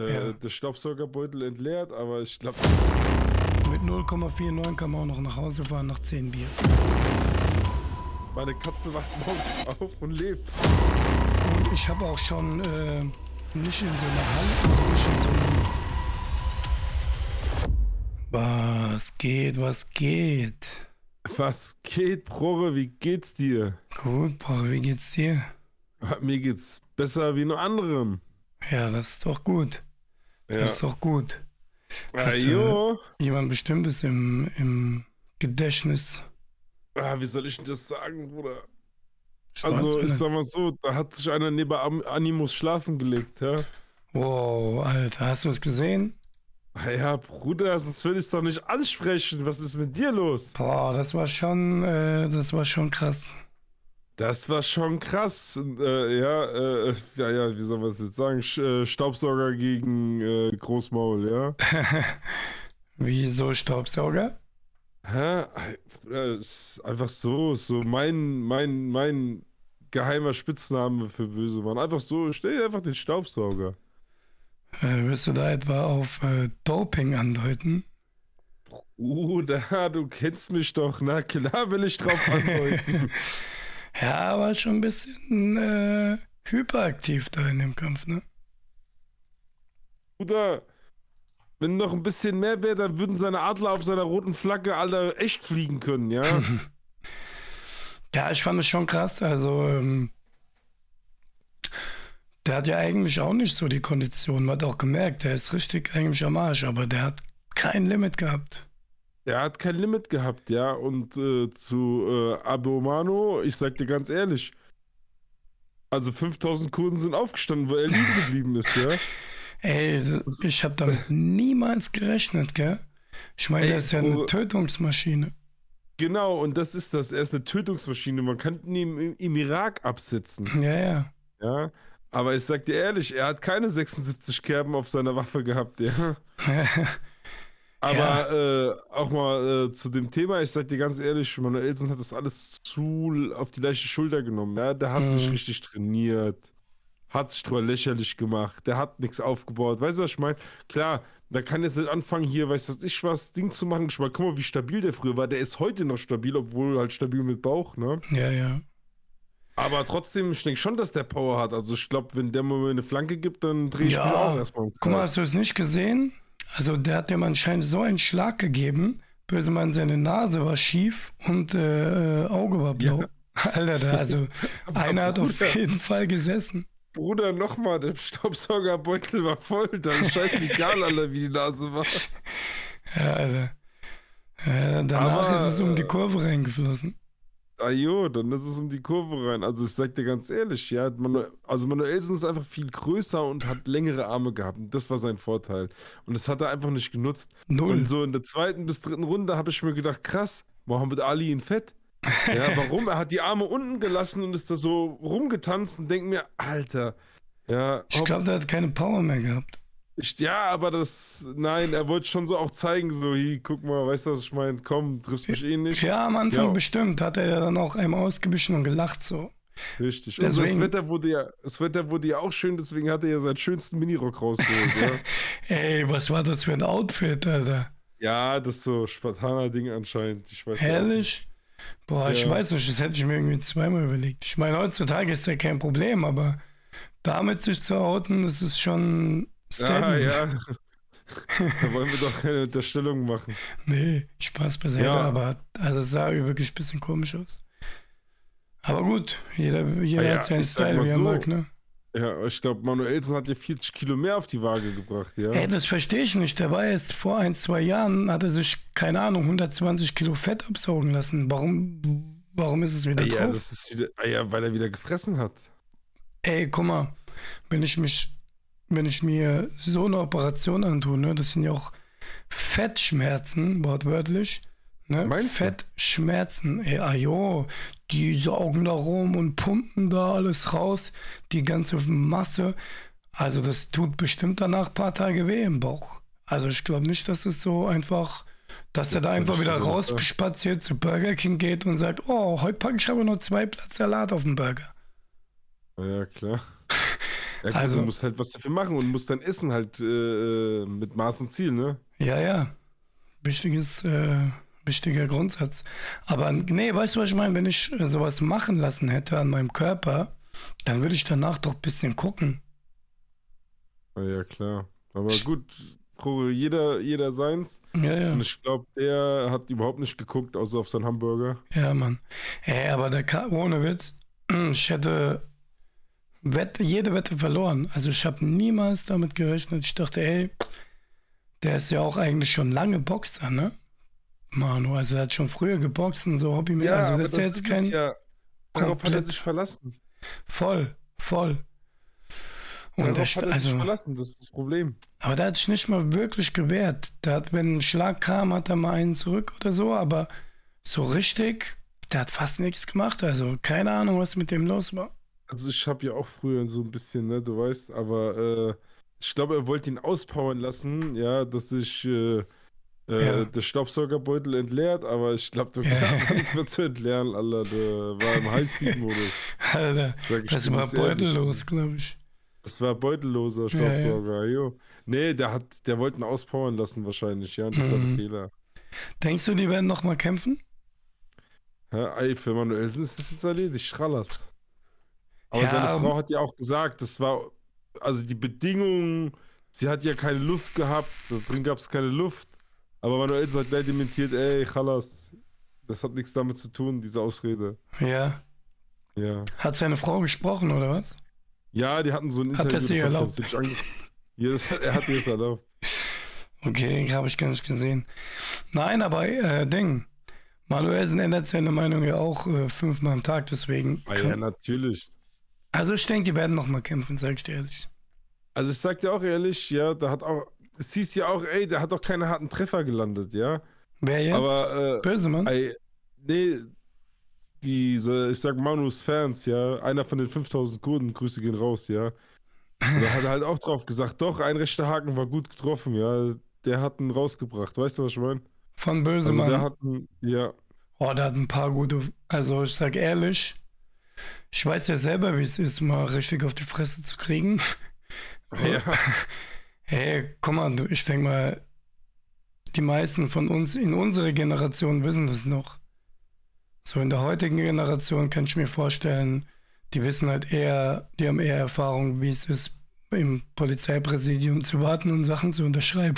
äh, Ja. der Staubsaugerbeutel entleert, aber ich glaube, Mit 0,49 kann man auch noch nach Hause fahren nach 10 Bier. meine Katze wacht morgens auf und lebt. Und ich habe auch schon äh, nicht in so einer Halle, also nicht in so einem. Was geht, was geht? Was geht, Brore? Wie geht's dir? Gut, Bro, wie geht's dir? Mir geht's besser wie nur anderen. Ja, das ist doch gut. Ja. Das ist doch gut. Ah, jo. Jemand Bestimmtes im, im Gedächtnis. Ah, wie soll ich denn das sagen, Bruder? Was Also, ich sag mal so, da hat sich einer neben Am- Animus schlafen gelegt, ja? Wow, Alter, hast du es gesehen? Ah ja, Bruder, sonst will ich es doch nicht ansprechen. Was ist mit dir los? Boah, das war schon, äh, das war schon krass. Das war schon krass. Äh, ja, äh, ja, ja, wie soll man es jetzt sagen? Sch äh, Staubsauger gegen äh, Großmaul, ja? Wie so Staubsauger? Hä? Ist einfach so, so mein, mein, mein geheimer Spitzname für böse Mann. Einfach so, stell dir einfach den Staubsauger. Äh, willst du da etwa auf äh, Doping andeuten? Bruder, du kennst mich doch. Na klar will ich drauf andeuten. Ja, war schon ein bisschen äh, hyperaktiv da in dem Kampf, ne? Bruder, wenn noch ein bisschen mehr wäre, dann würden seine Adler auf seiner roten Flagge alle echt fliegen können, ja? Ja, ich fand es schon krass. Also, ähm, der hat ja eigentlich auch nicht so die Kondition. Man hat auch gemerkt, der ist richtig eigentlich am Arsch, aber der hat kein Limit gehabt. Er hat kein Limit gehabt, ja. Und äh, zu äh, Abomano, ich sag dir ganz ehrlich, also 5000 Kurden sind aufgestanden, weil er liegen geblieben ist, ja. Ey, ich habe damit niemals gerechnet, gell? Ich meine, der ist ja eine. Tötungsmaschine. Genau, und das ist das. Er ist eine Tötungsmaschine. Man kann ihn im, im Irak absetzen, Ja, ja. ja. Aber ich sag dir ehrlich, er hat keine 76 Kerben auf seiner Waffe gehabt, ja. Aber äh, auch mal äh, zu dem Thema, ich sag dir ganz ehrlich, Manuelsen hat das alles zu auf die leichte Schulter genommen. Ja? Der hat Mhm. nicht richtig trainiert, hat sich drüber lächerlich gemacht, der hat nichts aufgebaut. Weißt du, was ich meine? Klar, da kann jetzt nicht anfangen, hier, weißt du was ich was, Ding zu machen. Ich meine, guck mal, wie stabil der früher war. Der ist heute noch stabil, obwohl halt stabil mit Bauch, ne? ja, ja. Aber trotzdem, ich denke schon, dass der Power hat. Also ich glaube, wenn der mal eine Flanke gibt, dann drehe ich Ja, mich auch erstmal im Guck mal, hast du es nicht gesehen? Also der hat dem anscheinend so einen Schlag gegeben. Böse Mann, seine Nase war schief und äh, äh, Auge war blau. Alter, da, also einer hat auf jeden Fall gesessen. Bruder, nochmal, der Staubsaugerbeutel war voll. Das ist scheißegal, Alter, wie die Nase war. Ja, Alter. Ja, danach Aber, ist es um die äh, Kurve reingeflossen. Ah jo, dann ist es um die Kurve rein. Also ich sag dir ganz ehrlich, ja, Manu also Manuelsen ist einfach viel größer und hat längere Arme gehabt. Und das war sein Vorteil. Und das hat er einfach nicht genutzt. Null. Und so in der zweiten bis dritten Runde habe ich mir gedacht, krass, Mohammed Ali in Fett. Ja, warum? Er hat die Arme unten gelassen und ist da so rumgetanzt und denkt mir, Alter, ja, Ich glaube, der hat keine Power mehr gehabt. Ich, ja, aber das, nein, er wollte schon so auch zeigen, so, hier, guck mal, weißt du, was ich meine? Komm, triffst mich eh nicht. Ja, am Anfang Ja. bestimmt. Hat er ja dann auch einmal ausgebissen und gelacht so. Richtig. Und das Deswegen- Wetter wurde ja, das Wetter wurde ja auch schön, deswegen hat er ja seinen schönsten Minirock rausgeholt, ja. Ey, was war das für ein Outfit, Alter? ja, das ist so Spartaner-Ding anscheinend. Ich weiß ja Herrlich. Boah, ich Ja. weiß nicht, das hätte ich mir irgendwie zweimal überlegt. Ich meine, heutzutage ist ja kein Problem, aber damit sich zu outen, das ist schon nicht. Ah, Statement. ja. da wollen wir doch keine Unterstellung machen. Nee, Spaß beiseite, Ja. aber also es sah wirklich ein bisschen komisch aus. Aber gut, jeder, jeder Ah ja, hat seinen Style, wie er so. mag, ne? Ja, ich glaube, Manuelsen hat ja 40 Kilo mehr auf die Waage gebracht, ja. Ey, das verstehe ich nicht. Der war erst vor ein, zwei Jahren, hat er sich, keine Ahnung, 120 Kilo Fett absaugen lassen. Warum, warum ist es wieder ja, drauf? das ist wieder, ah, ja, weil er wieder gefressen hat. Ey, guck mal, wenn ich mich, wenn ich mir so eine Operation antue, ne, das sind ja auch Fettschmerzen, wortwörtlich. Ne? Meinst? Fettschmerzen, ey, ajo, die saugen da rum und pumpen da alles raus, die ganze Masse. Also das tut bestimmt danach ein paar Tage weh im Bauch. Also ich glaube nicht, dass es so einfach, dass er da einfach wieder dir so raus sagen. spaziert zu Burger King geht und sagt, oh, heute packe ich aber nur zwei Blatt Salat auf den Burger. Ja, klar. Ja, Also- du musst halt was dafür machen und musst dein Essen halt äh, mit Maß und Ziel, ne? Ja, ja. Wichtiges, äh, wichtiger Grundsatz. Aber nee, weißt du, was ich meine? Wenn ich äh, sowas machen lassen hätte an meinem Körper, dann würde ich danach doch ein bisschen gucken. Ja, ja, klar. Aber gut, jeder, jeder seins. Ja, ja. Und ich glaube, der hat überhaupt nicht geguckt, außer auf seinen Hamburger. Ja, Mann. Ey, aber der Ka ohne Witz, ich hätte Wette, jede Wette verloren. Also ich habe niemals damit gerechnet. Ich dachte, ey, der ist ja auch eigentlich schon lange Boxer, ne? Manu, also er hat schon früher geboxt und so hobbymäßig. also das ist ja jetzt kein... ja. Darauf hat er sich verlassen. Voll, voll. Und der, Darauf hat er sich also, verlassen, das ist das Problem. aber der hat sich nicht mal wirklich gewehrt. Der hat, wenn ein Schlag kam, hat er mal einen zurück oder so, aber so richtig, der hat fast nichts gemacht. Also keine Ahnung, was mit dem los war. Also ich habe ja auch früher so ein bisschen, ne, du weißt, aber äh, ich glaube, er wollte ihn auspowern lassen, ja, dass sich äh, äh, Ja. der Staubsaugerbeutel entleert, aber ich glaube, da Ja. gab nichts mehr zu entleeren, Alter, der war im Highspeed-Modus. Alter, Sag ich das war beutellos, glaube ich. Das war beutelloser Ja, ja. Staubsauger, jo. Nee, der hat, der wollte ihn auspowern lassen wahrscheinlich, ja, und das war Mhm. der Fehler. Denkst du, die werden noch mal kämpfen? Ja, ey, für Manuelsen ist das jetzt erledigt, Schrallers. Aber Ja, seine ähm, Frau hat ja auch gesagt, das war, also die Bedingungen, sie hat ja keine Luft gehabt, drin gab es keine Luft. Aber Manuelsen hat gleich dementiert, ey, Chalas, das hat nichts damit zu tun, diese Ausrede. Ja. Ja. Hat seine Frau gesprochen oder was? Ja, die hatten so ein Hat Interview. er sie erlaubt? Ja, das hat, er hat ihr das erlaubt. Okay, habe ich gar nicht gesehen. Nein, aber äh, Ding. Manuelsen ändert seine Meinung ja auch äh, fünfmal am Tag, deswegen. Ah, ja, natürlich. Also ich denke, die werden noch mal kämpfen, sag ich dir ehrlich. Also ich sag dir auch ehrlich, ja, da hat auch, es hieß ja auch, ey, der hat doch keine harten Treffer gelandet, ja. Wer jetzt? Aber, äh, Böse Mann? Ey, nee, diese, ich sag Manus Fans, ja, einer von den 5000 Kurden, Grüße gehen raus, ja. Da hat er halt auch drauf gesagt, doch, ein rechter Haken war gut getroffen, ja. Der hat ihn rausgebracht, weißt du, was ich meine? Von Böse Also der hat einen, ja, Oh, der hat ein paar gute. Also ich sag ehrlich, ich weiß ja selber, wie es ist, mal richtig auf die Fresse zu kriegen. ja, Hey, guck mal, ich denke mal, die meisten von uns in unserer Generation wissen das noch. So in der heutigen Generation kann ich mir vorstellen, die wissen halt eher, die haben eher Erfahrung, wie es ist, im Polizeipräsidium zu warten und Sachen zu unterschreiben.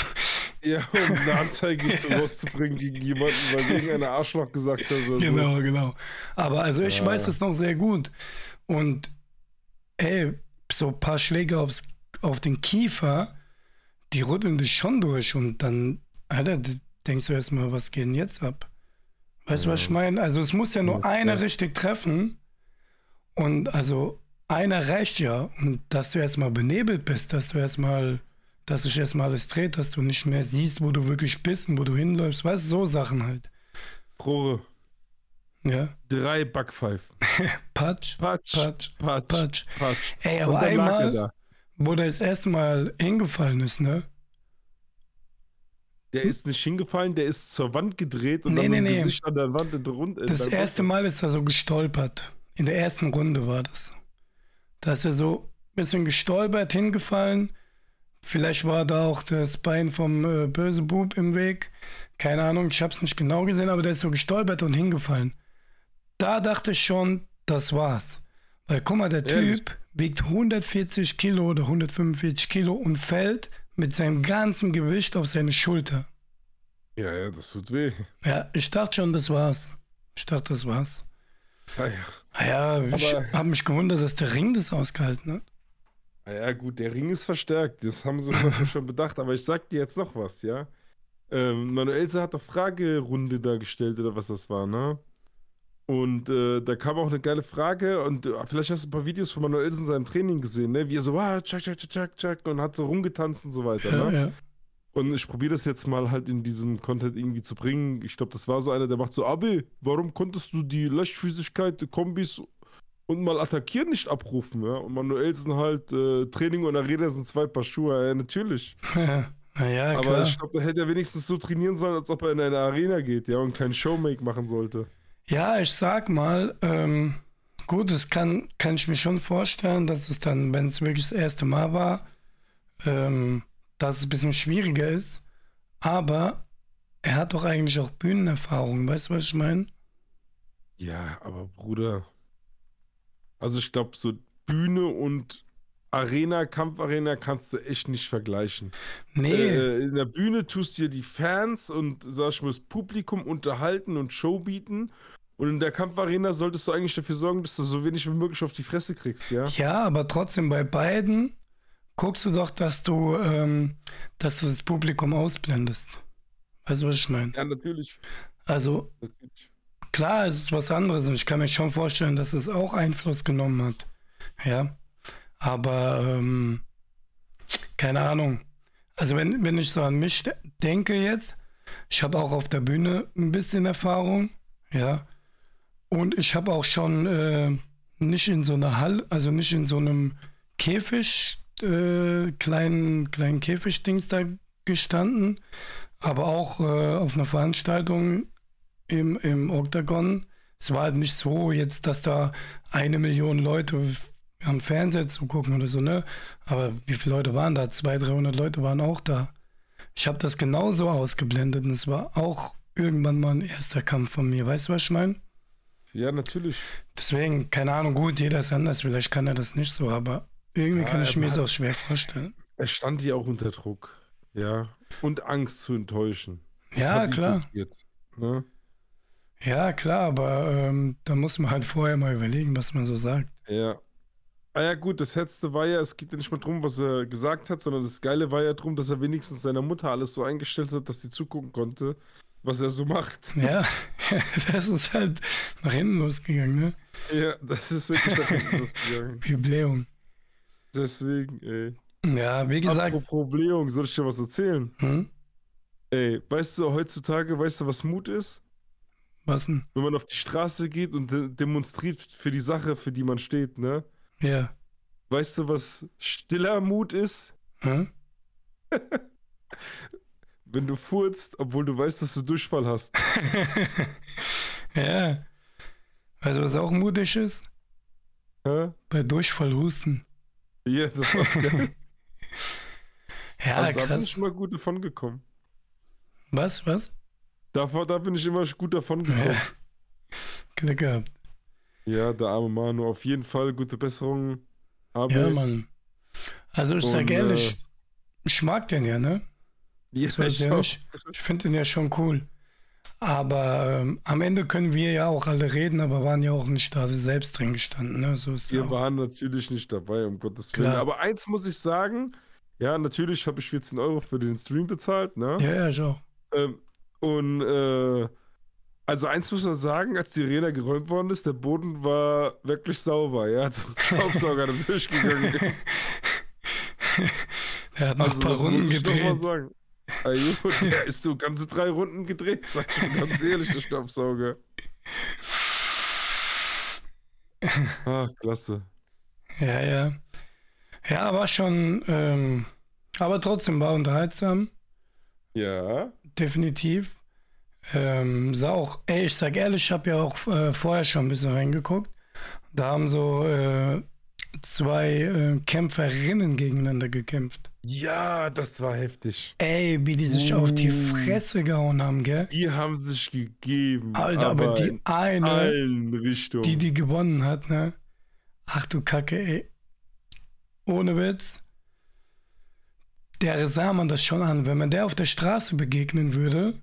Ja, um eine Anzeige zu rauszubringen gegen jemanden, weil irgendeiner Arschloch gesagt hat oder Genau, genau. Aber also ich Ja. weiß das noch sehr gut. Und ey, so ein paar Schläge aufs, auf den Kiefer, die rütteln dich schon durch. Und dann, Alter, denkst du erstmal, was geht denn jetzt ab? Weißt du, was Ja. ich meine? Also es muss ja nur Ja, einer richtig treffen. Und also einer reicht ja. Und dass du erstmal benebelt bist, dass du erstmal, dass sich erstmal alles dreht, dass du nicht mehr siehst, wo du wirklich bist und wo du hinläufst. Weißt du, so Sachen halt. Rohre, Ja. drei Backpfeifen. Patsch, Patsch, Patsch, Patsch, Patsch. Patsch. Ey, aber er einmal, wo der das erste Mal hingefallen ist, ne? Der ist nicht hingefallen, der ist zur Wand gedreht und Nee, dann nee, nee. Gesicht an der Wand in der Runde. Das erste Mal ist er so gestolpert. In der ersten Runde war das. Da ist er so ein bisschen gestolpert, hingefallen. Vielleicht war da auch das Bein vom äh, böse Bub im Weg. Keine Ahnung, ich hab's nicht genau gesehen, aber der ist so gestolpert und hingefallen. Da dachte ich schon, das war's. Weil guck mal, der Ehrlich? Typ wiegt 140 Kilo oder 145 Kilo und fällt mit seinem ganzen Gewicht auf seine Schulter. Ja, ja, das tut weh. Ja, ich dachte schon, das war's. Ich dachte, das war's. Ah, ja. Ah Ja, ich habe mich gewundert, dass der Ring das ausgehalten hat. Ah ja, gut, der Ring ist verstärkt. Das haben sie schon bedacht. Aber ich sag dir jetzt noch was, ja. Ähm, Manuelse hat doch Fragerunde da gestellt oder was das war, ne? Und äh, da kam auch eine geile Frage und äh, vielleicht hast du ein paar Videos von Manuelsen in seinem Training gesehen, ne? Wie er so, ah, tschak, tschak, tschak, tschak, und hat so rumgetanzt und so weiter, Ja, ne? ja. Und ich probiere das jetzt mal halt in diesem Content irgendwie zu bringen. Ich glaube, das war so einer, der macht so, Abi, warum konntest du die Leichtfüßigkeit, die Kombis und mal attackieren nicht abrufen, ja? Und Manuelsen halt, äh, Training und Arena sind zwei Paar Schuhe, ja, natürlich. Na ja, Aber klar. ich glaube, da hätte er wenigstens so trainieren sollen, als ob er in eine Arena geht, ja, und kein Showmake machen sollte. Ja, ich sag mal, ähm, Gut, das kann, kann ich mir schon vorstellen, dass es dann, wenn es wirklich das erste Mal war, ähm, dass es ein bisschen schwieriger ist. Aber er hat doch eigentlich auch Bühnenerfahrung, weißt du, was ich meine? Ja, aber Bruder. Also ich glaube, so Bühne und Arena, Kampfarena kannst du echt nicht vergleichen. Nee. Äh, in der Bühne tust du dir die Fans und sag ich mal, das Publikum unterhalten und Show bieten. Und in der Kampfarena solltest du eigentlich dafür sorgen, dass du so wenig wie möglich auf die Fresse kriegst, ja? Ja, aber trotzdem bei beiden guckst du doch, dass du, ähm, dass du das Publikum ausblendest. Weißt du, was ich meine? Ja, natürlich. Also, natürlich. Klar, es ist was anderes und ich kann mir schon vorstellen, dass es auch Einfluss genommen hat. Ja. Aber, ähm, keine Ahnung. Also, wenn, wenn ich so an mich de- denke jetzt, ich habe auch auf der Bühne ein bisschen Erfahrung. Ja. Und ich habe auch schon äh, nicht in so einer Halle, also nicht in so einem Käfig, äh, kleinen, kleinen Käfigdings da gestanden, aber auch äh, auf einer Veranstaltung im, im Octagon. Es war halt nicht so jetzt, dass da eine Million Leute am Fernseher zugucken oder so, ne? Aber wie viele Leute waren da? 200, 300 Leute waren auch da. Ich habe das genauso ausgeblendet und es war auch irgendwann mal ein erster Kampf von mir. Weißt du, was ich meine? Ja, natürlich. Deswegen, keine Ahnung, gut, jeder ist anders, vielleicht kann er das nicht so, aber irgendwie Ja, kann ich mir das auch schwer vorstellen. Er stand ja auch unter Druck. Ja. Und Angst zu enttäuschen. Das Ja, klar. Ne? Ja, klar, aber ähm, da muss man halt vorher mal überlegen, was man so sagt. Ja. Ah ja, gut, das Letzte war ja, es geht ja nicht mehr drum, was er gesagt hat, sondern das Geile war ja drum, dass er wenigstens seiner Mutter alles so eingestellt hat, dass sie zugucken konnte, was er so macht. Ja, das ist halt nach hinten losgegangen, ne? Ja, das ist wirklich nach hinten losgegangen. Blähung. Deswegen, ey. Ja, wie gesagt, Apropos Blähung, soll ich dir was erzählen? hm? Ey, weißt du, heutzutage, weißt du, was Mut ist? Was denn? Wenn man auf die Straße geht und de demonstriert für die Sache, für die man steht, ne? Ja. Weißt du, was stiller Mut ist? Hm? Wenn du furzt, obwohl du weißt, dass du Durchfall hast. ja. Weißt du, was auch mutig ist? Hä? Bei Durchfall husten. Ja, das war geil. Ja, also, da bin krass. ich immer gut davon gekommen. Was, was? Da, da bin ich immer gut davon gekommen. Ja. Glück gehabt. Ja, der arme Manu. Auf jeden Fall gute Besserung. Aber Ja, Mann. Also ich sag ehrlich, äh, ich mag den ja, ne? Ja, ich nicht. Ich finde den ja schon cool. Aber ähm, am Ende können wir ja auch alle reden, aber waren ja auch nicht da selbst drin gestanden. Ne? So ist ja Wir auch. waren natürlich nicht dabei, um Gottes Willen. Klar. Aber eins muss ich sagen, ja, natürlich habe ich 14 Euro für den Stream bezahlt, ne? Ja, ja, ich auch. Ähm, und äh, also eins muss man sagen, als die Arena geräumt worden ist, der Boden war wirklich sauber, ja, als ein Staubsauger durchgegangen ist. Er hat noch Also ein paar Runden muss ich doch mal gedreht. sagen. Ajo, der ist so ganze drei Runden gedreht, sag ich mir ganz ehrlich, der Staubsauger. Ach, klasse. Ja, ja. Ja, war schon, ähm, aber trotzdem war unterhaltsam, Ja. definitiv. Ähm, sah auch, ey, ich sag ehrlich, ich habe ja auch äh, vorher schon ein bisschen reingeguckt. Da haben so äh, zwei äh, Kämpferinnen gegeneinander gekämpft. Ja, das war heftig. Ey, wie die sich auf die Uh. Fresse gehauen haben, gell? Die haben sich gegeben. Alter, aber, die in eine, allen die die gewonnen hat, ne? Ach du Kacke, ey. Ohne Witz. Der sah man das schon an. Wenn man der auf der Straße begegnen würde,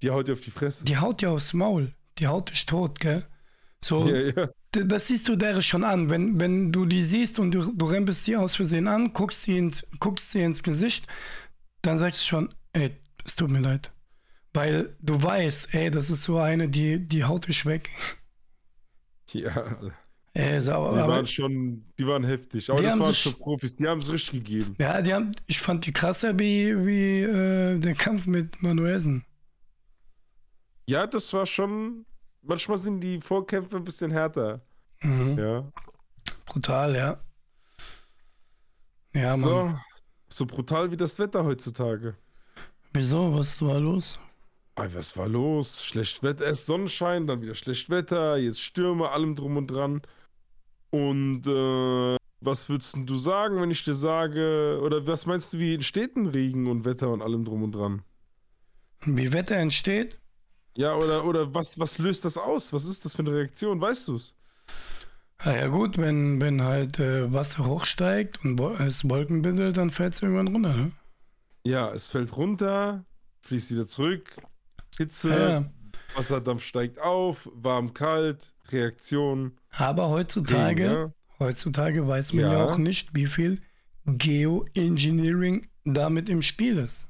die haut dir auf die Fresse. die haut dir aufs Maul. Die haut dich tot, gell? So, ja. d- das siehst du der schon an. Wenn, wenn du die siehst und du, du rempelst die aus Versehen an, guckst, die ins, guckst dir ins Gesicht, dann sagst du schon, ey, es tut mir leid. Weil du weißt, ey, das ist so eine, die, die haut dich weg. Ja, Ey, so, die aber, waren schon, die waren heftig. Aber Die das waren schon Profis, die haben es richtig gegeben. Ja, die haben, ich fand die krasser wie, wie äh, der Kampf mit Manuelsen. Ja, das war schon, manchmal sind die Vorkämpfe ein bisschen härter. Mhm. Ja. Brutal, ja. Ja, Mann. So, so brutal wie das Wetter heutzutage. Wieso? Was war los? Ah, was war los? Schlecht Wetter, erst Sonnenschein, dann wieder schlecht Wetter, jetzt Stürme, allem drum und dran. Und äh, was würdest du sagen, wenn ich dir sage, oder was meinst du, wie entsteht ein Regen und Wetter und allem drum und dran? Wie Wetter entsteht? Ja, oder, oder was, was löst das aus? Was ist das für eine Reaktion? Weißt du es? Ja, ja, gut, wenn, wenn halt äh, Wasser hochsteigt und es Wolken bildet, dann fällt es irgendwann runter. Ne? Ja, es fällt runter, fließt wieder zurück, Hitze, Ja, ja. Wasserdampf steigt auf, warm, kalt, Reaktion. Aber heutzutage, ja. heutzutage weiß man ja. Ja. auch nicht, wie viel Geoengineering damit im Spiel ist.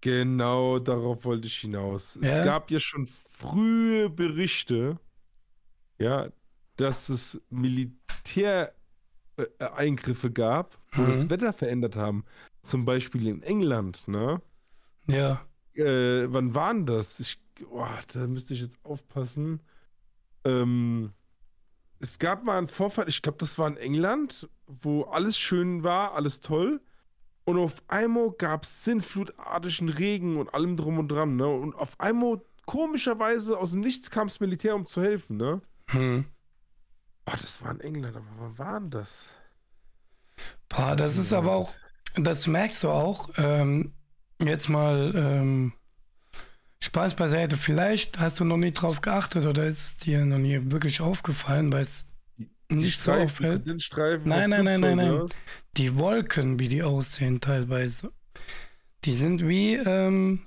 Genau darauf wollte ich hinaus. Ja. Es gab ja schon frühe Berichte, ja, dass es Militäreingriffe gab, wo Mhm. das Wetter verändert haben. Zum Beispiel in England, ne? Ja, Äh, wann waren das? Ich, oh, da müsste ich jetzt aufpassen. Ähm, es gab mal einen Vorfall, ich glaube, das war in England, wo alles schön war, alles toll. Und auf einmal gab es sinnflutartigen Regen und allem drum und dran, ne? Und auf einmal, komischerweise, aus dem Nichts kam das Militär, um zu helfen, ne? hm. Oh, das war in England, aber wann war denn das? Boah, das ist aber auch, das merkst du auch. Ähm, jetzt mal ähm, Spaß beiseite. Vielleicht hast du noch nie drauf geachtet oder ist es dir noch nie wirklich aufgefallen, weil es nicht so auffällt. Nein, nein, nein, nein, nein. Die Wolken, wie die aussehen teilweise, die sind wie, ähm,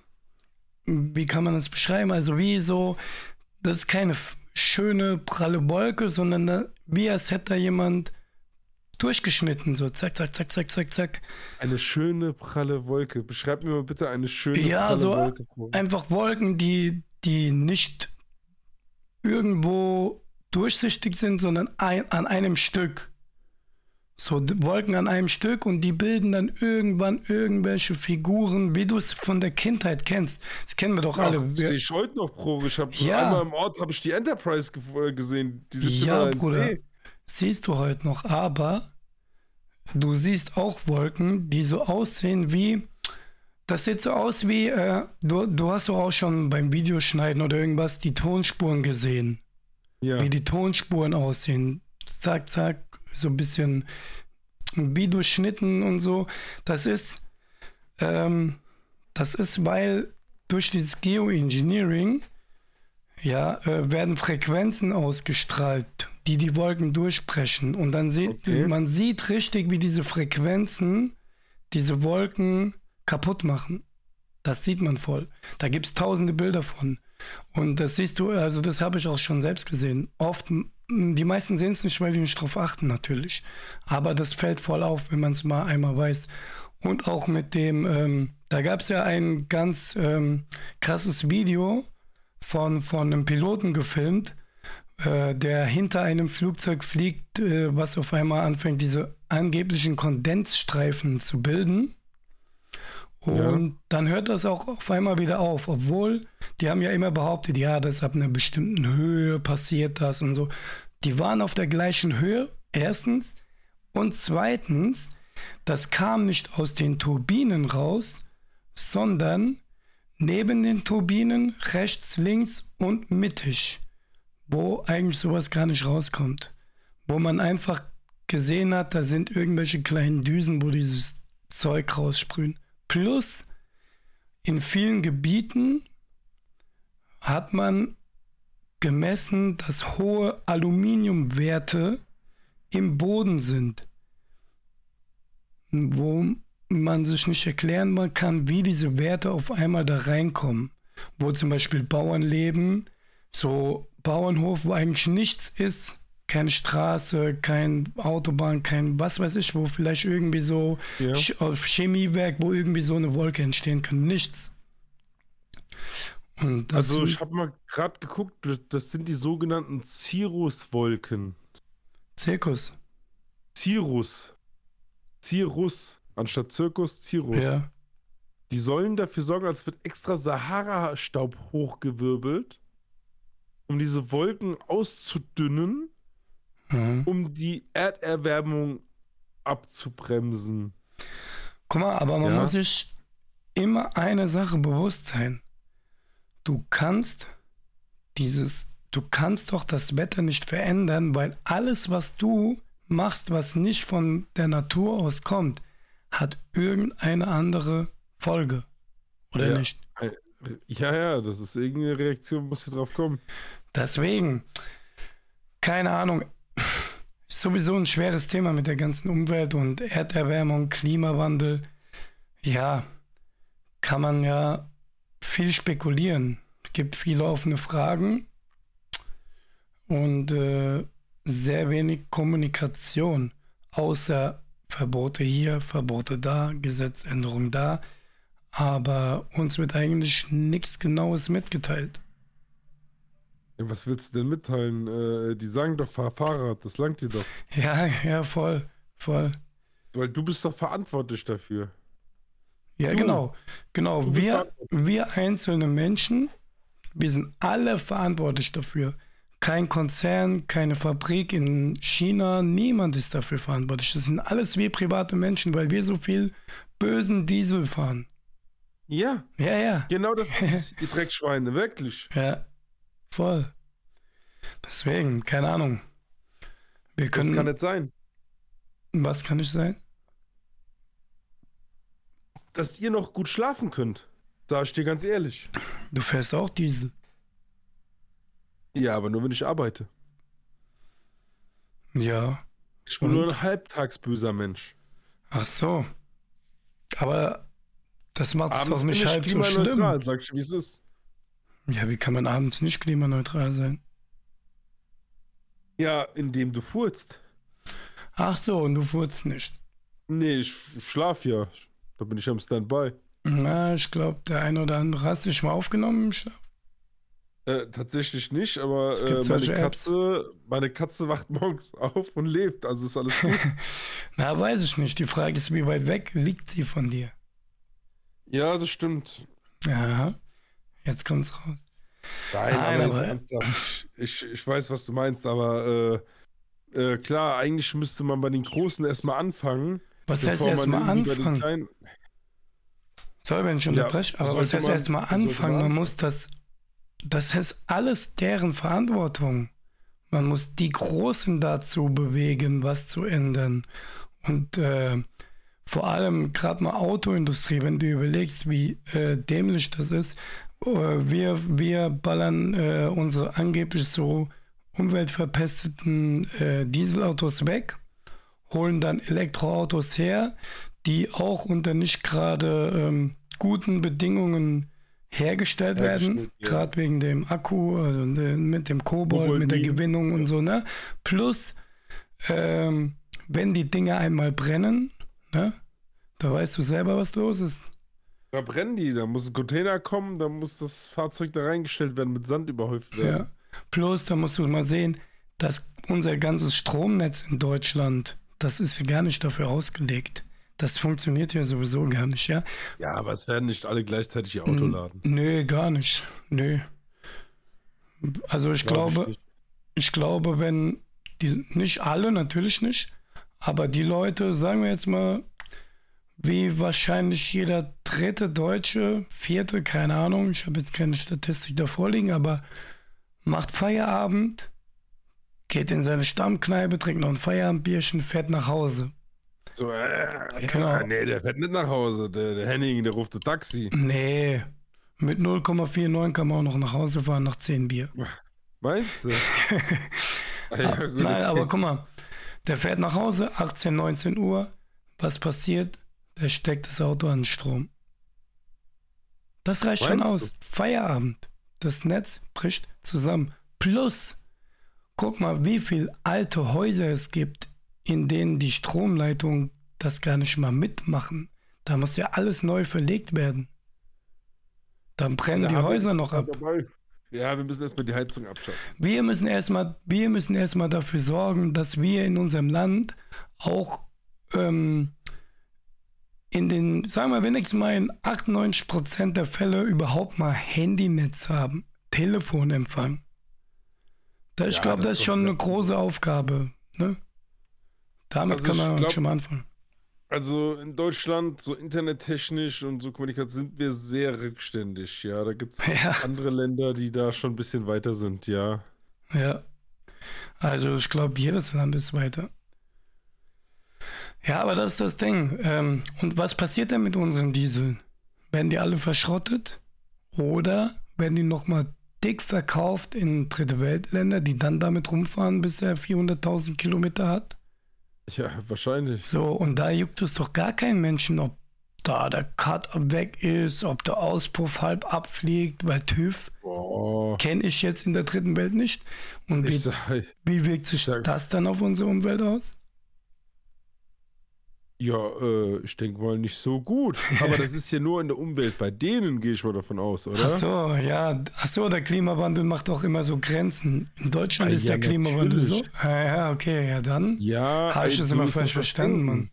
wie kann man das beschreiben? Also wie so, das ist keine schöne, pralle Wolke, sondern da, wie als hätte da jemand durchgeschnitten, so zack, zack, zack, zack, zack, zack. Eine schöne pralle Wolke. Beschreib mir mal bitte eine schöne Ja, pralle so Wolke. vor. einfach Wolken, die, die nicht irgendwo durchsichtig sind, sondern ein, an einem Stück. So Wolken an einem Stück und die bilden dann irgendwann irgendwelche Figuren, wie du es von der Kindheit kennst. Das kennen wir doch Ach, alle. Wir, ich heute noch, Bro. Ich habe Ja. einmal im Ort habe ich die Enterprise äh, gesehen. Die 17 ja, 1 Bruder, E. siehst du heute noch, aber du siehst auch Wolken, die so aussehen wie. Das sieht so aus wie, äh, du, du hast doch auch schon beim Videoschneiden oder irgendwas die Tonspuren gesehen. Ja. wie die Tonspuren aussehen. Zack, zack, so ein bisschen wie durchschnitten und so. Das ist, ähm, das ist, weil durch dieses Geoengineering ja, äh, werden Frequenzen ausgestrahlt, die die Wolken durchbrechen. Und dann sieht Okay. man sieht richtig, wie diese Frequenzen diese Wolken kaputt machen. Das sieht man voll. Da gibt es tausende Bilder von. Und das siehst du, also das habe ich auch schon selbst gesehen. Oft, die meisten sehen es nicht, weil die nicht drauf achten natürlich. Aber das fällt voll auf, wenn man es mal einmal weiß. Und auch mit dem, ähm, da gab es ja ein ganz ähm, krasses Video von, von einem Piloten gefilmt, äh, der hinter einem Flugzeug fliegt, äh, was auf einmal anfängt, diese angeblichen Kondensstreifen zu bilden. Und dann hört das auch auf einmal wieder auf, obwohl die haben ja immer behauptet, ja, das ab einer bestimmten Höhe passiert das und so. Die waren auf der gleichen Höhe, erstens. Und zweitens, das kam nicht aus den Turbinen raus, sondern neben den Turbinen, rechts, links und mittig, wo eigentlich sowas gar nicht rauskommt. Wo man einfach gesehen hat, da sind irgendwelche kleinen Düsen, wo dieses Zeug raussprühen. Plus, in vielen Gebieten hat man gemessen, dass hohe Aluminiumwerte im Boden sind, wo man sich nicht erklären kann, wie diese Werte auf einmal da reinkommen. Wo zum Beispiel Bauern leben, so Bauernhof, wo eigentlich nichts ist, keine Straße, kein Autobahn, kein was weiß ich, wo vielleicht irgendwie so Ja. Auf Chemiewerk, wo irgendwie so eine Wolke entstehen kann. Nichts. Und das Also ich habe mal gerade geguckt, das sind die sogenannten Cirrus-Wolken. Zirkus. Cirrus. Cirrus. Anstatt Zirkus, Cirrus. Ja. Die sollen dafür sorgen, als wird extra Sahara-Staub hochgewirbelt, um diese Wolken auszudünnen, Mhm. um die Erderwärmung abzubremsen. Guck mal, aber man Ja. muss sich immer eine Sache bewusst sein. du kannst dieses, du kannst doch das Wetter nicht verändern, weil alles, was du machst, was nicht von der Natur aus kommt, hat irgendeine andere Folge. Oder Ja. nicht? Ja, ja, das ist irgendeine Reaktion, muss hier drauf kommen. Deswegen, keine Ahnung, ist sowieso ein schweres Thema mit der ganzen Umwelt und Erderwärmung, Klimawandel. Ja, kann man ja viel spekulieren. Es gibt viele offene Fragen und äh, sehr wenig Kommunikation, außer Verbote hier, Verbote da, Gesetzänderung da. Aber uns wird eigentlich nichts Genaues mitgeteilt. Ja, was willst du denn mitteilen? Äh, die sagen doch, fahr Fahrrad, das langt dir doch. Ja, ja, voll, voll. Weil du bist doch verantwortlich dafür. Ja, Du. genau. Genau. Wir, wir einzelne Menschen, wir sind alle verantwortlich dafür. Kein Konzern, keine Fabrik in China, niemand ist dafür verantwortlich. Das sind alles wir private Menschen, weil wir so viel bösen Diesel fahren. Ja, Ja, ja. genau das ist, ihr Dreckschweine, wirklich. Ja, voll. Deswegen, keine Ahnung. Wir Das können. kann nicht sein. was kann ich sein? Dass ihr noch gut schlafen könnt. Sag ich dir ganz ehrlich. Du fährst auch Diesel. Ja, aber nur wenn ich arbeite. Ja. Ich bin Und? nur ein halbtagsböser Mensch. Ach so. Aber das macht es doch nicht ich halb so schlimm. klimaneutral, sag ich, wie es ist. Ja, wie kann man abends nicht klimaneutral sein? Ja, indem du furzt. Ach so, und du furzt nicht. Nee, ich schlaf ja. Da bin ich am Standby. Na, ich glaube, der eine oder andere hast du dich mal aufgenommen im Schlaf? Äh, tatsächlich nicht, aber äh, meine. Katze, meine Katze wacht morgens auf und lebt. Also ist alles gut. Na, weiß ich nicht. Die Frage ist, wie weit weg liegt sie von dir? Ja, das stimmt. Ja, jetzt kommt's raus. Nein, Nein, aber, aber-. Ich, ich weiß, was du meinst, aber äh, äh, klar, eigentlich müsste man bei den Großen erstmal anfangen. Was heißt erstmal anfangen? Kleinen- Sorry, wenn ich Ja, unterbreche, aber was heißt erstmal anfangen? man Man muss das, das heißt alles deren Verantwortung. Man muss die Großen dazu bewegen, was zu ändern. Und äh, vor allem gerade mal Autoindustrie, wenn du überlegst, wie äh, dämlich das ist. Äh, wir, wir ballern äh, unsere angeblich so umweltverpesteten äh, Dieselautos weg, holen dann Elektroautos her, die auch unter nicht gerade ähm, guten Bedingungen hergestellt werden, ja. gerade wegen dem Akku, also mit dem Kobold, mit der. Gewinnung und so, ne? Plus, ähm, wenn die Dinge einmal brennen, ne? Da weißt du selber, was los ist. Da brennen die, da muss ein Container kommen, da muss das Fahrzeug da reingestellt werden, mit Sand überhäuft werden. Ja. Plus, da musst du mal sehen, dass unser ganzes Stromnetz in Deutschland, das ist ja gar nicht dafür ausgelegt. Das funktioniert ja sowieso gar nicht, ja? Ja, aber es werden nicht alle gleichzeitig ihr Auto laden. Nö, gar nicht. Nö. Also ich Glaub glaube, nicht. ich glaube, wenn die, nicht alle, natürlich nicht, aber die Leute, sagen wir jetzt mal, wie wahrscheinlich jeder dritte Deutsche, vierte, keine Ahnung, ich habe jetzt keine Statistik da vorliegen, aber macht Feierabend, geht in seine Stammkneipe, trinkt noch ein Feierabendbierchen, fährt nach Hause. So, äh, Genau. nee, der fährt nicht nach Hause. Der, der Henning, der ruft ein Taxi. Nee, mit 0,49 kann man auch noch nach Hause fahren nach 10 Bier. Meinst du? Ja, Nein, aber guck mal, der fährt nach Hause, 18, 19 Uhr. Was passiert? Der steckt das Auto an den Strom. Das reicht schon Meinst aus. Feierabend. Das Netz bricht zusammen. Plus, guck mal, wie viele alte Häuser es gibt, in denen die Stromleitungen das gar nicht mal mitmachen. Da muss ja alles neu verlegt werden. Dann brennen Da die Häuser noch ab. dabei. Ja, wir müssen erstmal die Heizung abschaffen. Wir müssen erstmal, wir müssen erstmal dafür sorgen, dass wir in unserem Land auch ähm, in den, sagen wir wenigstens mal in 98 Prozent der Fälle überhaupt mal Handynetz haben, Telefonempfang. Das, ich Ja, glaube, das das ist schon eine große Aufgabe. Ne? Damit Also kann man glaub- schon mal anfangen. Also in Deutschland, so internettechnisch und so Kommunikation sind wir sehr rückständig, ja. Da gibt es Ja. andere Länder, die da schon ein bisschen weiter sind, ja. Ja. Also ich glaube, jedes Land ist weiter. Ja, aber das ist das Ding. Ähm, und was passiert denn mit unseren Dieseln? Werden die alle verschrottet? Oder werden die nochmal dick verkauft in dritte Weltländer, die dann damit rumfahren, bis er 400.000 Kilometer hat? Ja, wahrscheinlich. So, und da juckt es doch gar keinen Menschen, ob da der Cut weg ist, ob der Auspuff halb abfliegt, weil TÜV Boah. kenne ich jetzt in der dritten Welt nicht. Und wie, sag, wie wirkt sich sag- das dann auf unsere Umwelt aus? Ja, äh, ich denke mal nicht so gut. Aber das ist ja nur in der Umwelt. Bei denen gehe ich mal davon aus, oder? Ach so, ja, ach so, der Klimawandel macht auch immer so Grenzen. In Deutschland Ah, ist ja, der Klimawandel so. natürlich. Ah, ja, okay, ja dann Ja, habe ich das so immer falsch verstanden, Mann.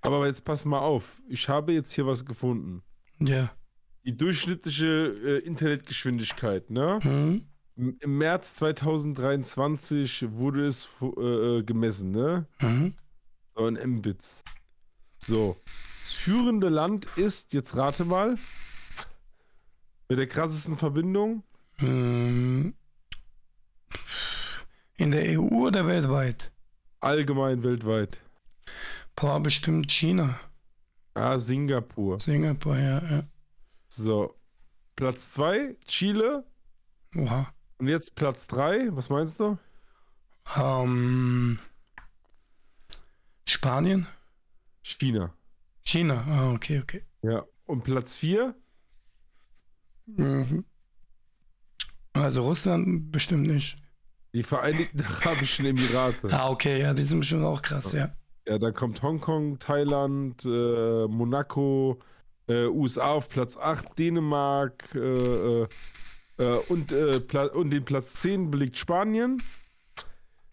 Aber jetzt pass mal auf. Ich habe jetzt hier was gefunden. Ja. Die durchschnittliche äh, Internetgeschwindigkeit, ne? Hm? M- Im März 2023 wurde es äh, äh, gemessen, ne? Mhm. So in Mbits. So. Das führende Land ist, jetzt rate mal, mit der krassesten Verbindung. Hm. In der EU oder weltweit? Allgemein weltweit. Boah, bestimmt China. Ah, Singapur. Singapur, ja, ja. So. Platz 2, Chile. Oha. Und jetzt Platz 3, was meinst du? Ähm, Spanien? China. China, ah, okay, okay. Ja. Und Platz 4, Mhm. Also Russland bestimmt nicht. die Vereinigten Arabischen Emirate. Ah, okay, ja, die sind bestimmt auch krass, ja. Ja, da kommt Hongkong, Thailand, äh, Monaco, äh, USA auf Platz 8, Dänemark äh, äh, äh, und, äh, und den Platz 10 belegt Spanien.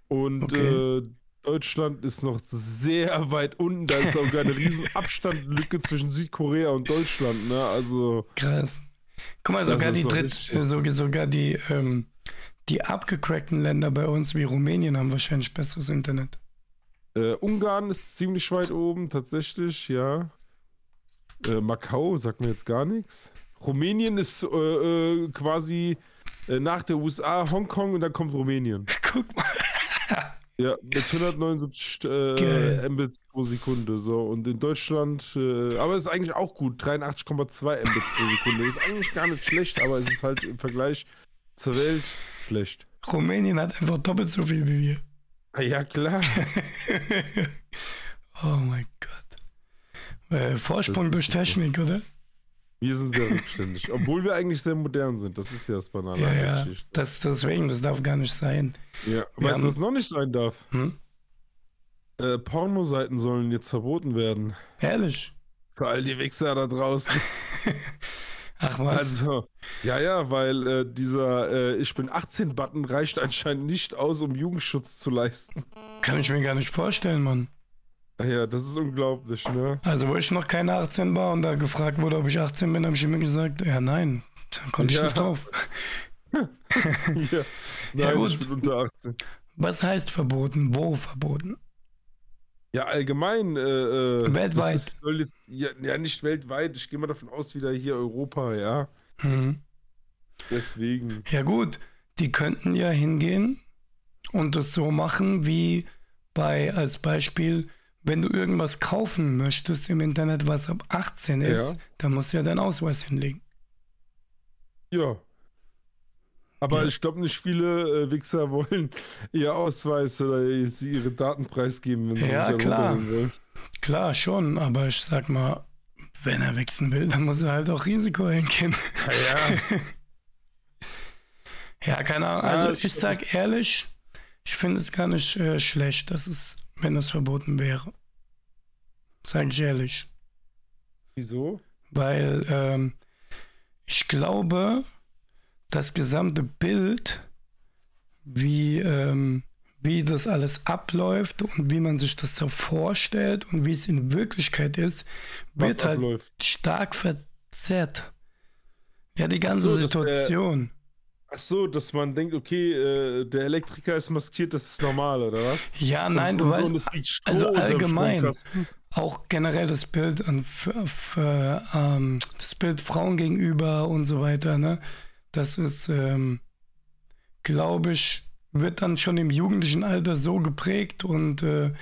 Und Okay. Deutschland ist noch sehr weit unten. Da ist sogar eine riesen Abstandlücke zwischen Südkorea und Deutschland. Ne? Also, Krass. Guck mal, sogar die Dritt, richtig. äh, so- sogar die, ähm, die abgecrackten Länder bei uns wie Rumänien haben wahrscheinlich besseres Internet. äh, Ungarn ist ziemlich weit oben, tatsächlich, ja. Äh, Macau sagt mir jetzt gar nichts. Rumänien ist äh, äh, quasi äh, nach der USA Hongkong und dann kommt Rumänien. Guck mal. Ja, mit 179 äh. Mbits pro Sekunde. So. Und in Deutschland, äh, aber es ist eigentlich auch gut, 83,2 Mbits pro Sekunde. Ist eigentlich gar nicht schlecht, aber es ist halt im Vergleich zur Welt schlecht. Rumänien hat einfach doppelt so viel wie wir. Ah, ja, klar. Oh mein Gott. Äh, Vorsprung durch. Technik, oder? Wir sind sehr rückständig. Obwohl wir eigentlich sehr modern sind. Das ist ja das Banale Ja, an der ja. Geschichte. Das, deswegen, das darf gar nicht sein. Ja, Wir weißt du, was noch nicht sein darf? Hm? Äh, Pornoseiten sollen jetzt verboten werden. Ehrlich? Für all die Wichser da draußen. Ach was? Also, ja, ja, weil äh, dieser äh, Ich bin 18-Button reicht anscheinend nicht aus, um Jugendschutz zu leisten. Kann ich mir gar nicht vorstellen, Mann. Ah Ja, das ist unglaublich, ne? Also, wo ich noch keine 18 war und da gefragt wurde, ob ich 18 bin, habe ich immer gesagt, ja, nein. Dann konnte ich Ja. nicht drauf. ja. Ja, Nein, gut. ich bin unter 18. Was heißt verboten? Wo verboten? Ja, allgemein. Äh, äh, Weltweit. Ist, jetzt, ja, ja, nicht weltweit. Ich gehe mal davon aus, wieder hier Europa, ja. Mhm. Deswegen. Ja, gut. Die könnten ja hingehen und das so machen wie bei, als Beispiel, wenn du irgendwas kaufen möchtest im Internet, was ab 18 ist, Ja. dann musst du ja deinen Ausweis hinlegen. Ja. Aber Ja. ich glaube nicht viele äh, Wichser wollen ihr Ausweis oder sie ihre Daten preisgeben, wenn Ja, klar. Klar, schon, aber ich sag mal, wenn er wichsen will, dann muss er halt auch Risiko eingehen. Ja, ja. Ja, keine Ahnung. Also ich sag ehrlich, ich finde es gar nicht äh, schlecht, dass es, wenn es verboten wäre. Sag ich ehrlich. Wieso? Weil ähm, ich glaube, das gesamte Bild, wie, ähm, wie das alles abläuft und wie man sich das so vorstellt und wie es in Wirklichkeit ist, wird halt stark verzerrt. Ja, die ganze so, Situation. Ach so, dass man denkt, okay, äh, der Elektriker ist maskiert, das ist normal, oder was? Ja, nein, du und, weißt, Und also allgemein. Auch generell das Bild an für, für, ähm, das Bild Frauen gegenüber und so weiter, ne? Das ist, ähm, glaube ich, wird dann schon im jugendlichen Alter so geprägt und äh,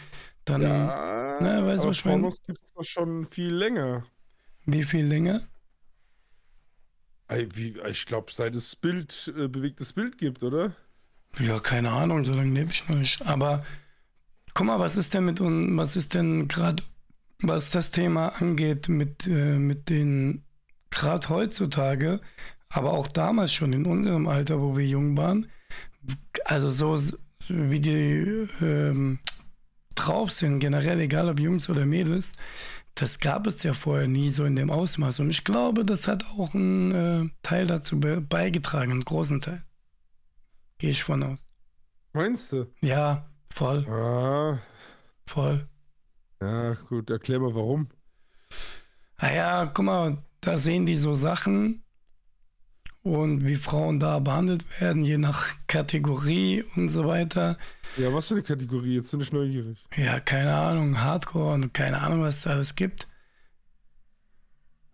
dann, Ja, ne, weißt du, aber was ich meine? Pornos gibt es doch schon viel länger. Wie viel länger? Ich glaube, seit es Bild, äh, bewegtes Bild gibt, oder? Ja, keine Ahnung, so lange lebe ich noch nicht. Aber guck mal, was ist denn mit uns, was ist denn gerade, was das Thema angeht, mit, äh, mit den, gerade heutzutage, aber auch damals schon in unserem Alter, wo wir jung waren, also so wie die ähm, drauf sind, generell, egal ob Jungs oder Mädels, das gab es ja vorher nie so in dem Ausmaß. Und ich glaube, das hat auch einen äh, Teil dazu be beigetragen, einen großen Teil. Gehe ich von aus. Meinst du? Ja, voll, Ah, voll. ja, gut, erklär mal warum. Naja, guck mal, da sehen die so Sachen und wie Frauen da behandelt werden, je nach Kategorie und so weiter. Ja, was für eine Kategorie? Jetzt bin ich neugierig. Ja, keine Ahnung, Hardcore und keine Ahnung, was da alles gibt.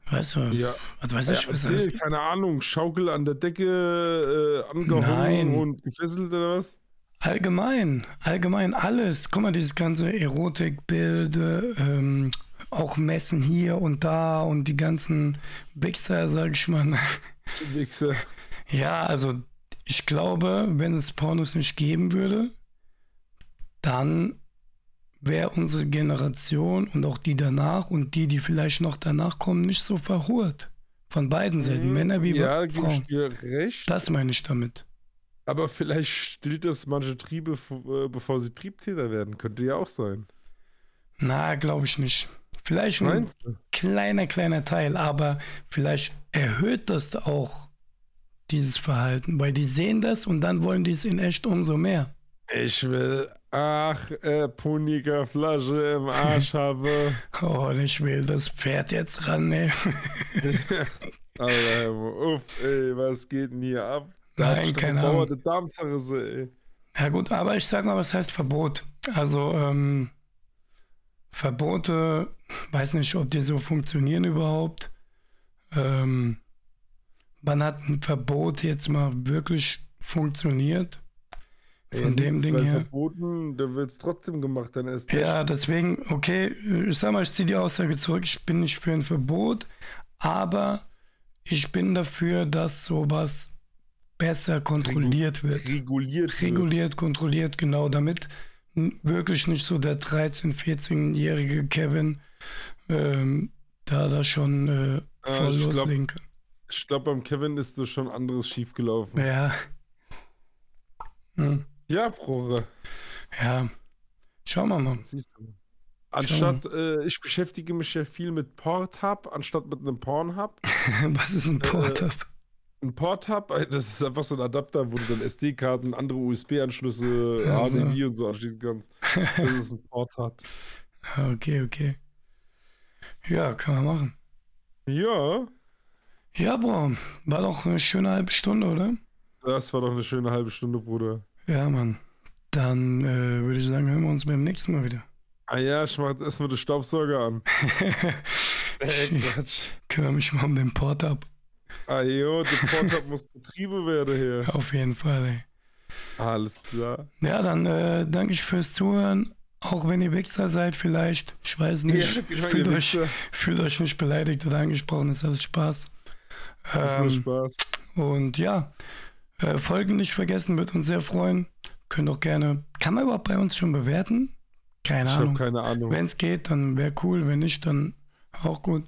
Weißt du, Ja, was weiß ja ich, was da alles erzähl, gibt? keine Ahnung, Schaukel an der Decke, äh, angehangen Nein. und gefesselt oder was? Allgemein, allgemein alles. Guck mal, dieses ganze Erotikbilder, ähm, auch Messen hier und da und die ganzen Wichser, sag ich mal. Ja, also ich glaube, wenn es Pornos nicht geben würde, dann wäre unsere Generation und auch die danach und die, die vielleicht noch danach kommen, nicht so verhurt. Von beiden Seiten, Männer wie Mhm. Ja, Frauen. Das meine ich damit. Aber vielleicht stillt das manche Triebe, äh, bevor sie Triebtäter werden. Könnte ja auch sein. Na, glaube ich nicht. Vielleicht ein kleiner, kleiner Teil, aber vielleicht erhöht das auch dieses Verhalten, weil die sehen das und dann wollen die es in echt umso mehr. Ich will, ach, äh, Punika Flasche im Arsch habe. Oh, und ich will das Pferd jetzt ran, ey. Alter, uff, ey, was geht denn hier ab? Da Nein, keine Ahnung. Darmzerrisse, ey. Ja gut, aber ich sag mal, was heißt Verbot? Also ähm, Verbote, weiß nicht, ob die so funktionieren überhaupt. Ähm, wann hat ein Verbot jetzt mal wirklich funktioniert? Von Ey, dem Ding weil her. verboten, da wird es trotzdem gemacht, dann erst recht. Ja, deswegen, okay, ich sag mal, ich ziehe die Aussage zurück, ich bin nicht für ein Verbot, aber ich bin dafür, dass sowas besser kontrolliert wird. reguliert. wird. reguliert, kontrolliert, genau, damit wirklich nicht so der 13-, 14-jährige Kevin ähm, da da schon äh, voll glaub- loslegen kann. Ich glaube, beim Kevin ist da schon anderes schiefgelaufen. Ja. Hm, Ja, Bruder. ja. Schauen wir mal. Siehst du. Anstatt, äh, ich beschäftige mich ja viel mit Porthub, anstatt mit einem Pornhub. Was ist ein Portab? Ein Porthub, äh, das ist einfach so ein Adapter, wo du dann SD-Karten, andere USB-Anschlüsse, Ach so. HDMI und so anschließen kannst. Das ist ein Porthub. Ah, Okay, okay. Ja, kann man machen. Ja, Ja, Bro, war doch eine schöne halbe Stunde, oder? das war doch eine schöne halbe Stunde, Bruder. Ja, Mann. Dann äh, würde ich sagen, hören wir uns beim nächsten Mal wieder. Ah ja, ich mach jetzt erstmal den Staubsauger an. Äh, Quatsch. Kümmere mich mal um den Portab. Ah der Porthub muss betrieben werden hier. Auf jeden Fall, ey. Alles klar. Ja, dann äh, danke ich fürs Zuhören. Auch wenn ihr Wichser seid, vielleicht. Ich weiß nicht. Ja, ich fühlt, euch, fühlt euch nicht beleidigt oder angesprochen. Ist alles Spaß. Das ist nur Ähm, Spaß. und ja, äh, Folgen nicht vergessen, wird uns sehr freuen. Könnt auch gerne. Kann man überhaupt bei uns schon bewerten? Keine Ich habe Ahnung. keine Ahnung. Wenn es geht, dann wäre cool. Wenn nicht, dann auch gut.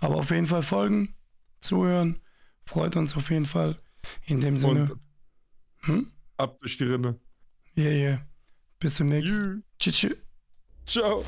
Aber auf jeden Fall folgen, zuhören. Freut uns auf jeden Fall. In dem Sinne. Hm? ab durch die Rinne. Yeah, yeah. Bis zum nächsten. Jü. Tschüss. tschüss. Ciao.